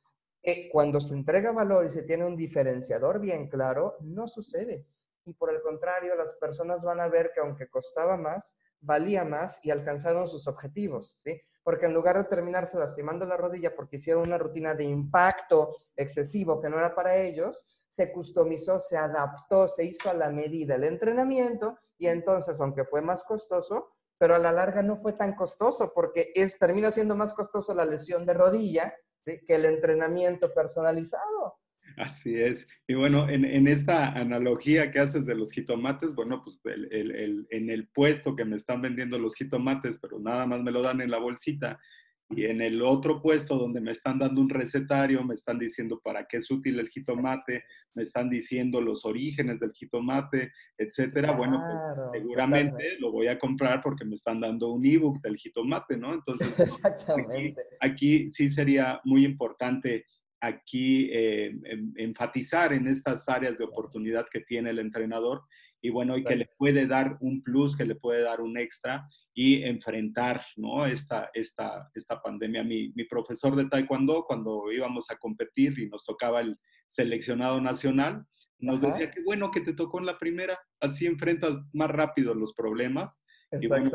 Eh, cuando se entrega valor y se tiene un diferenciador bien claro, no sucede. Y por el contrario, las personas van a ver que aunque costaba más, valía más y alcanzaron sus objetivos, ¿sí? Porque en lugar de terminarse lastimando la rodilla porque hicieron una rutina de impacto excesivo que no era para ellos, se customizó, se adaptó, se hizo a la medida el entrenamiento y entonces, aunque fue más costoso, pero a la larga no fue tan costoso porque es, termina siendo más costoso la lesión de rodilla que el entrenamiento personalizado. Así es. Y bueno, en, esta analogía que haces de los jitomates, bueno, pues en el puesto que me están vendiendo los jitomates, pero nada más me lo dan en la bolsita, y en el otro puesto donde me están dando un recetario, me están diciendo para qué es útil el jitomate, me están diciendo los orígenes del jitomate, etcétera. bueno, pues, seguramente lo voy a comprar porque me están dando un ebook del jitomate, ¿no? Entonces, Exactamente. Aquí, sí sería muy importante aquí eh, enfatizar en estas áreas de oportunidad que tiene el entrenador y bueno, y que le puede dar un plus, que le puede dar un extra y enfrentar ¿no? esta, esta, esta pandemia. Mi, mi, profesor de taekwondo, cuando íbamos a competir y nos tocaba el seleccionado nacional, nos decía que bueno que te tocó en la primera, así enfrentas más rápido los problemas. Y bueno,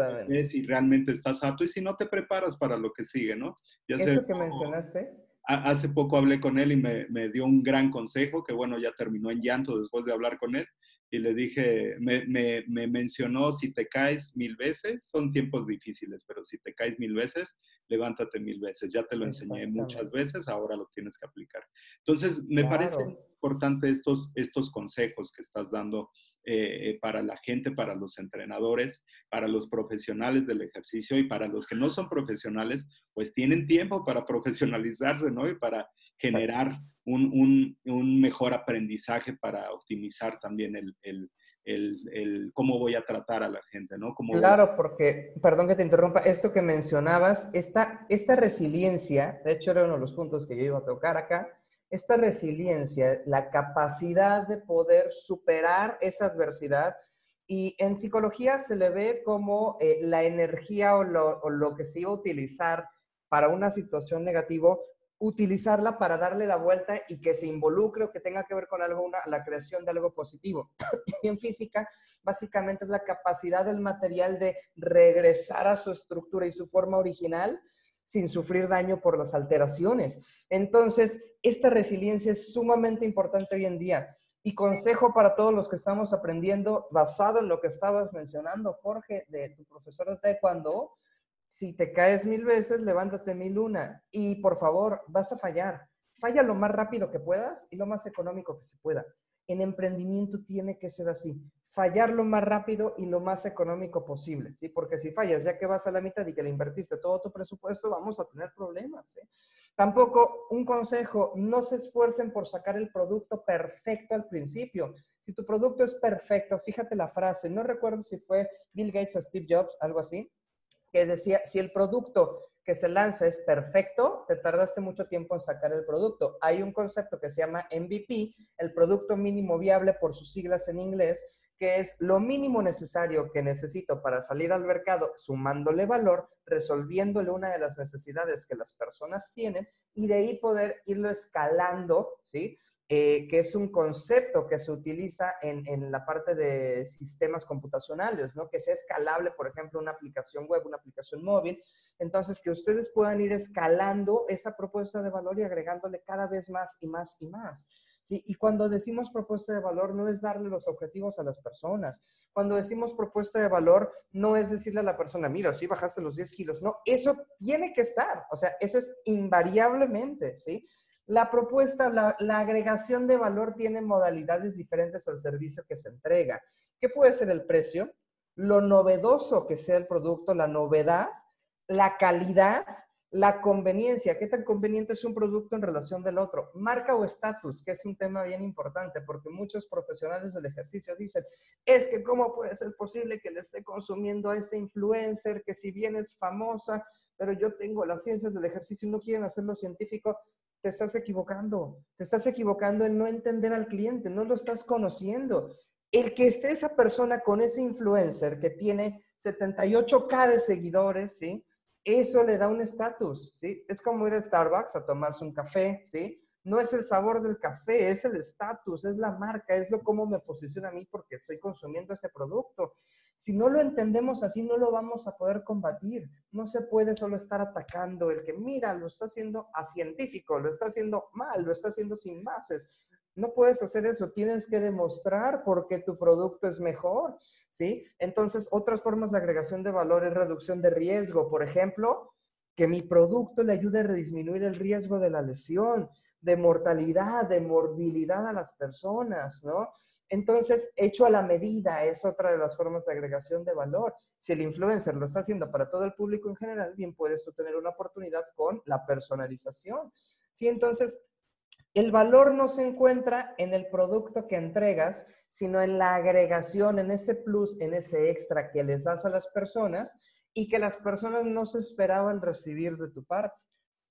si realmente estás apto y si no te preparas para lo que sigue, ¿no? Ya Eso que mencionaste. Hace poco hablé con él y me, me, dio un gran consejo, que bueno, ya terminó en llanto después de hablar con él, y le dije, me, me, me, mencionó, si te caes mil veces, son tiempos difíciles, pero si te caes mil veces, levántate mil veces. Ya te lo enseñé muchas veces, ahora lo tienes que aplicar. Entonces, me parece importante estos, estos consejos que estás dando eh, para la gente, para los entrenadores, para los profesionales del ejercicio y para los que no son profesionales, pues tienen tiempo para profesionalizarse, ¿no? Y para generar un, mejor aprendizaje para optimizar también el, cómo voy a tratar a la gente, ¿no? claro, porque, perdón que te interrumpa, esto que mencionabas, esta, esta resiliencia, de hecho era uno de los puntos que yo iba a tocar acá, esta resiliencia, la capacidad de poder superar esa adversidad, y en psicología se le ve como eh, la energía o lo, o lo que se iba a utilizar para una situación negativa utilizarla para darle la vuelta y que se involucre o que tenga que ver con algo, la creación de algo positivo. en física, básicamente es la capacidad del material de regresar a su estructura y su forma original sin sufrir daño por las alteraciones. Entonces, esta resiliencia es sumamente importante hoy en día. Y consejo para todos los que estamos aprendiendo, basado en lo que estabas mencionando, Jorge, de tu profesor de taekwondo, si te caes mil veces, levántate mil una. Y por favor, vas a fallar. Falla lo más rápido que puedas y lo más económico que se pueda. En emprendimiento tiene que ser así. Fallar lo más rápido y lo más económico posible, ¿sí? Porque si fallas, ya que vas a la mitad y que le invertiste todo tu presupuesto, vamos a tener problemas, ¿sí? Tampoco, un consejo, no se esfuercen por sacar el producto perfecto al principio. Si tu producto es perfecto, fíjate la frase, no recuerdo si fue Bill Gates o Steve Jobs, algo así, que decía, si el producto que se lanza es perfecto, te tardaste mucho tiempo en sacar el producto. Hay un concepto que se llama MVP, el producto mínimo viable por sus siglas en inglés, que es lo mínimo necesario que necesito para salir al mercado, sumándole valor, resolviéndole una de las necesidades que las personas tienen y de ahí poder irlo escalando, ¿sí? Eh, que es un concepto que se utiliza en, en, la parte de sistemas computacionales, ¿no? Que sea escalable, por ejemplo, una aplicación web, una aplicación móvil. Entonces, que ustedes puedan ir escalando esa propuesta de valor y agregándole cada vez más y más y más. ¿sí? Y cuando decimos propuesta de valor, no es darle los objetivos a las personas. Cuando decimos propuesta de valor, no es decirle a la persona, mira, sí bajaste los 10 kilos. No, eso tiene que estar. O sea, eso es invariablemente, ¿sí? La propuesta, la, agregación de valor tiene modalidades diferentes al servicio que se entrega. ¿Qué puede ser el precio? Lo novedoso que sea el producto, la novedad, la calidad, la conveniencia. ¿Qué tan conveniente es un producto en relación del otro? Marca o estatus, que es un tema bien importante, porque muchos profesionales del ejercicio dicen, es que cómo puede ser posible que le esté consumiendo a ese influencer que si bien es famosa, pero yo tengo las ciencias del ejercicio y no quieren hacerlo científico, te estás equivocando. Te estás equivocando en no entender al cliente, no lo estás conociendo. El que esté esa persona con ese influencer que tiene 78K de seguidores, ¿sí? Eso le da un estatus, ¿sí? Es como ir a Starbucks a tomarse un café, ¿sí? No es el sabor del café, es el estatus, es la marca, es lo cómo me posiciona a mí porque estoy consumiendo ese producto. Si no lo entendemos así, no lo vamos a poder combatir. No se puede solo estar atacando el que, mira, lo está haciendo a científico, lo está haciendo mal, lo está haciendo sin bases. No puedes hacer eso, tienes que demostrar por qué tu producto es mejor, ¿sí? Entonces, otras formas de agregación de valor es reducción de riesgo, por ejemplo, que mi producto le ayude a disminuir el riesgo de la lesión, de mortalidad, de morbilidad a las personas, ¿no? Entonces, hecho a la medida es otra de las formas de agregación de valor. Si el influencer lo está haciendo para todo el público en general, bien puedes obtener una oportunidad con la personalización. Sí, entonces, el valor no se encuentra en el producto que entregas, sino en la agregación, en ese plus, en ese extra que les das a las personas y que las personas no se esperaban recibir de tu parte.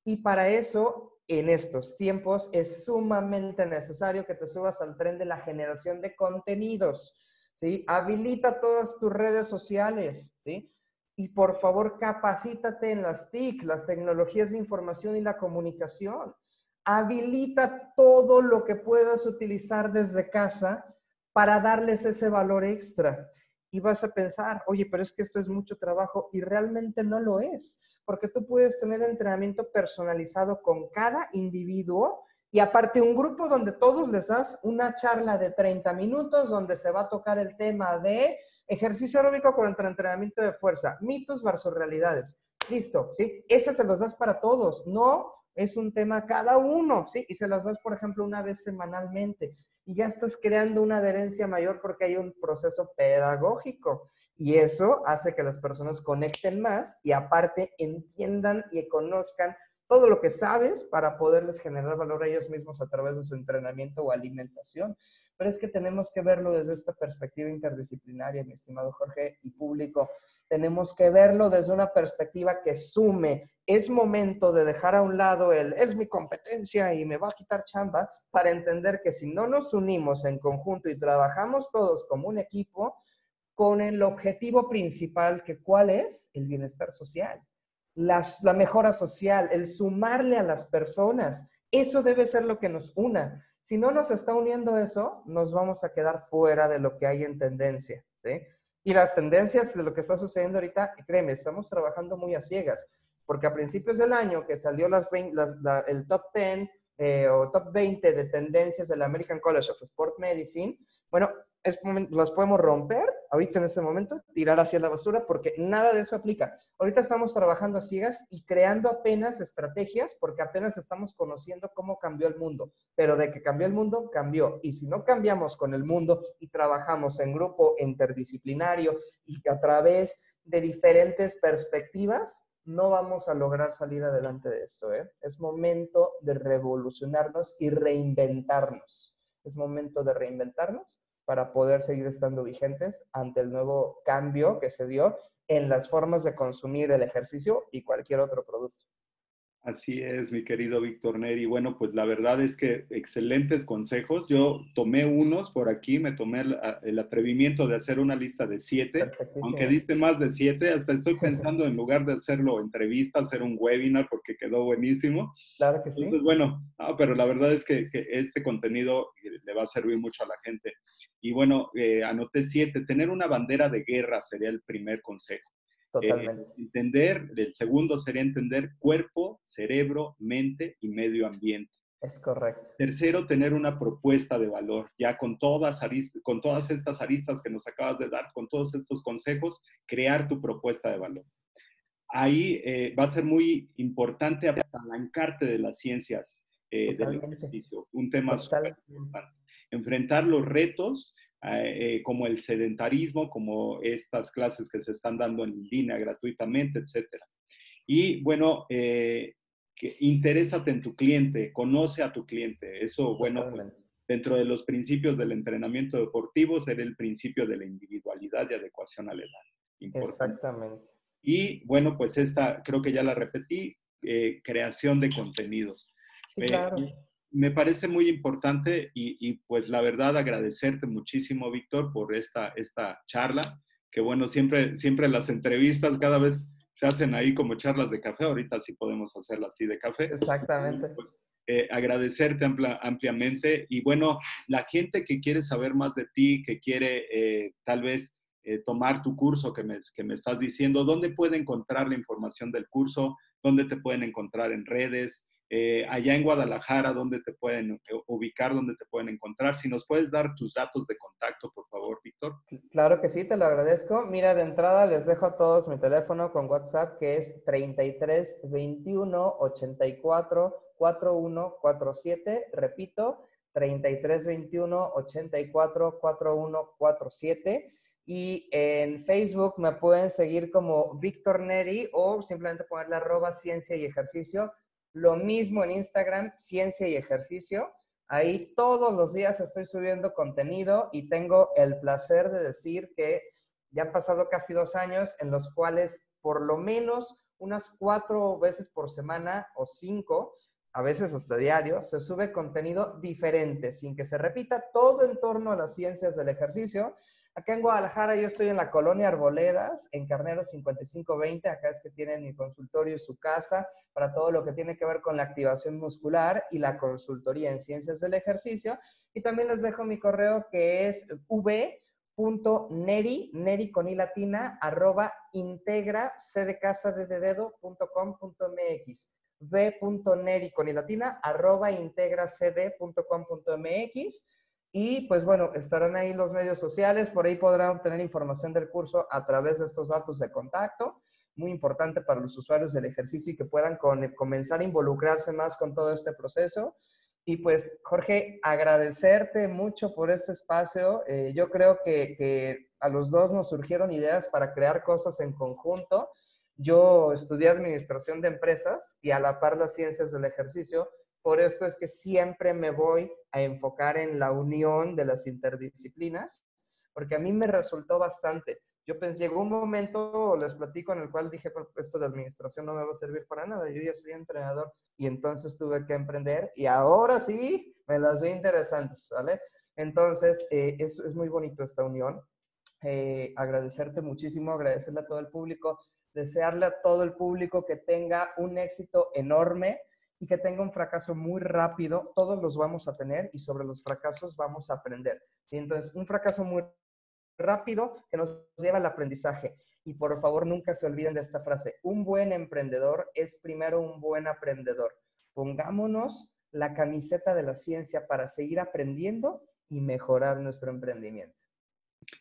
Y para eso, en estos tiempos, es sumamente necesario que te subas al tren de la generación de contenidos, ¿sí? Habilita todas tus redes sociales, ¿sí? Y por favor, capacítate en las TIC, las tecnologías de información y la comunicación. Habilita todo lo que puedas utilizar desde casa para darles ese valor extra y vas a pensar, oye, pero es que esto es mucho trabajo y realmente no lo es, porque tú puedes tener entrenamiento personalizado con cada individuo y aparte un grupo donde todos les das una charla de 30 minutos donde se va a tocar el tema de ejercicio aeróbico contra entrenamiento de fuerza, mitos versus realidades. Listo, ¿sí? Ese se los das para todos, no es un tema cada uno, ¿sí? Y se los das, por ejemplo, una vez semanalmente y ya estás creando una adherencia mayor porque hay un proceso pedagógico. Y eso hace que las personas conecten más y aparte entiendan y conozcan todo lo que sabes para poderles generar valor a ellos mismos a través de su entrenamiento o alimentación. Pero es que tenemos que verlo desde esta perspectiva interdisciplinaria, mi estimado Jorge y público. Tenemos que verlo desde una perspectiva que sume. Es momento de dejar a un lado el es mi competencia y me va a quitar chamba para entender que si no nos unimos en conjunto y trabajamos todos como un equipo, con el objetivo principal, que cuál es el bienestar social la, mejora social, el sumarle a las personas. Eso debe ser lo que nos una. Si no nos está uniendo eso, nos vamos a quedar fuera de lo que hay en tendencia. Y las tendencias de lo que está sucediendo ahorita, créeme, estamos trabajando muy a ciegas, porque a principios del año que salió las, el top 10 eh, o top 20 de tendencias del American College of Sport Medicine, bueno, es, las podemos romper ahorita en este momento, tirar hacia la basura, porque nada de eso aplica. Ahorita estamos trabajando a ciegas y creando apenas estrategias, porque apenas estamos conociendo cómo cambió el mundo. Pero de que cambió el mundo, cambió. Y si no cambiamos con el mundo y trabajamos en grupo interdisciplinario y a través de diferentes perspectivas, no vamos a lograr salir adelante de eso. ¿eh? Es momento de revolucionarnos y reinventarnos. Es momento de reinventarnos para poder seguir estando vigentes ante el nuevo cambio que se dio en las formas de consumir el ejercicio y cualquier otro producto. Así es, mi querido Víctor Neri. Bueno, pues la verdad es que excelentes consejos. Yo tomé unos por aquí, me tomé el, atrevimiento de hacer una lista de siete, aunque diste más de siete, hasta estoy pensando en lugar de hacerlo entrevista, hacer un webinar porque quedó buenísimo. Claro que sí. Entonces, bueno, pero la verdad es que, este contenido le va a servir mucho a la gente. Y bueno, eh, anoté siete. Tener una bandera de guerra sería el primer consejo. Totalmente. Eh, entender, el segundo sería entender cuerpo, cerebro, mente y medio ambiente. Es correcto. Tercero, tener una propuesta de valor, ya con todas, con todas estas aristas que nos acabas de dar, con todos estos consejos, crear tu propuesta de valor. Ahí eh, va a ser muy importante apalancarte de las ciencias eh, del ejercicio, un tema súper importante. Enfrentar los retos eh, como el sedentarismo, como estas clases que se están dando en línea gratuitamente, etc. Y bueno, eh, que interésate en tu cliente, conoce a tu cliente. Eso, bueno, pues, dentro de los principios del entrenamiento deportivo, será el principio de la individualidad y adecuación a la edad. Exactamente. Y bueno, pues esta creo que ya la repetí, eh, creación de contenidos. Sí, claro me parece muy importante y, pues la verdad agradecerte muchísimo, Víctor, por esta, esta charla, que bueno, siempre, siempre las entrevistas cada vez se hacen ahí como charlas de café, ahorita sí podemos hacerlas así de café. Exactamente. Pues, eh, agradecerte ampliamente y bueno, la gente que quiere saber más de ti, que quiere eh, tal vez eh, tomar tu curso que me, que me estás diciendo, ¿dónde puede encontrar la información del curso? ¿Dónde te pueden encontrar en redes? Eh, allá en Guadalajara, dónde te pueden ubicar, dónde te pueden encontrar. Si nos puedes dar tus datos de contacto, por favor, Víctor. Claro que sí, te lo agradezco. Mira, de entrada les dejo a todos mi teléfono con WhatsApp, que es 33 21 84 4147. Repito, 33 21 84 4147. Y en Facebook me pueden seguir como Víctor Neri o simplemente ponerle arroba ciencia y ejercicio. Lo mismo en Instagram, ciencia y ejercicio. Ahí todos los días estoy subiendo contenido y tengo el placer de decir que ya han pasado casi dos años en los cuales por lo menos unas cuatro veces por semana o cinco, a veces hasta diario, se sube contenido diferente, sin que se repita todo en torno a las ciencias del ejercicio, Acá en Guadalajara yo estoy en la colonia Arboledas, en Carnero 5520. Acá es que tienen mi consultorio y su casa para todo lo que tiene que ver con la activación muscular y la consultoría en ciencias del ejercicio. Y también les dejo mi correo que es v.neri, neri con i arroba integra, c de casa de dedo, punto com, punto mx v.neri con i latina, arroba y pues bueno, estarán ahí los medios sociales, por ahí podrán obtener información del curso a través de estos datos de contacto, muy importante para los usuarios del ejercicio y que puedan comenzar a involucrarse más con todo este proceso. Y pues Jorge, agradecerte mucho por este espacio. Eh, yo creo que, que a los dos nos surgieron ideas para crear cosas en conjunto. Yo estudié administración de empresas y a la par las ciencias del ejercicio por esto es que siempre me voy a enfocar en la unión de las interdisciplinas, porque a mí me resultó bastante. Yo pensé, llegó un momento, les platico, en el cual dije, pues esto de administración no me va a servir para nada, yo ya soy entrenador y entonces tuve que emprender y ahora sí me las ve interesantes, ¿vale? Entonces, eh, es, es, muy bonito esta unión. Eh, agradecerte muchísimo, agradecerle a todo el público, desearle a todo el público que tenga un éxito enorme y que tenga un fracaso muy rápido, todos los vamos a tener y sobre los fracasos vamos a aprender. Entonces, un fracaso muy rápido que nos lleva al aprendizaje. Y por favor, nunca se olviden de esta frase. Un buen emprendedor es primero un buen aprendedor. Pongámonos la camiseta de la ciencia para seguir aprendiendo y mejorar nuestro emprendimiento.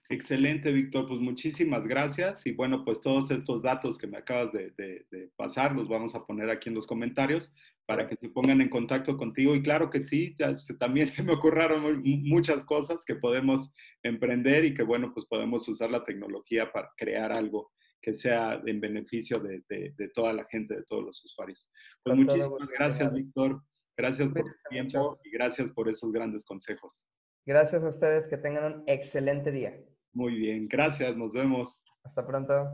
Excelente, Víctor. Pues muchísimas gracias. Y bueno, pues todos estos datos que me acabas de, pasar los vamos a poner aquí en los comentarios para que se pongan en contacto contigo. Y claro que sí, ya también se me ocurrieron muchas cosas que podemos emprender y que bueno, pues podemos usar la tecnología para crear algo que sea en beneficio de, toda la gente, de todos los usuarios. Pues muchísimas gracias, Víctor. Gracias por tu tiempo y gracias por esos grandes consejos. Gracias a ustedes, que tengan un excelente día. Muy bien, gracias, nos vemos. Hasta pronto.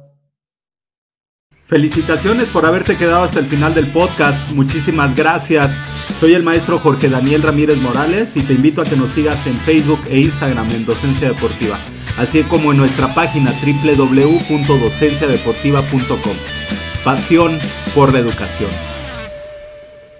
Felicitaciones por haberte quedado hasta el final del podcast. Muchísimas gracias. Soy el maestro Jorge Daniel Ramírez Morales y te invito a que nos sigas en Facebook e Instagram en Docencia Deportiva, así como en nuestra página www.docenciadeportiva.com. Pasión por la educación.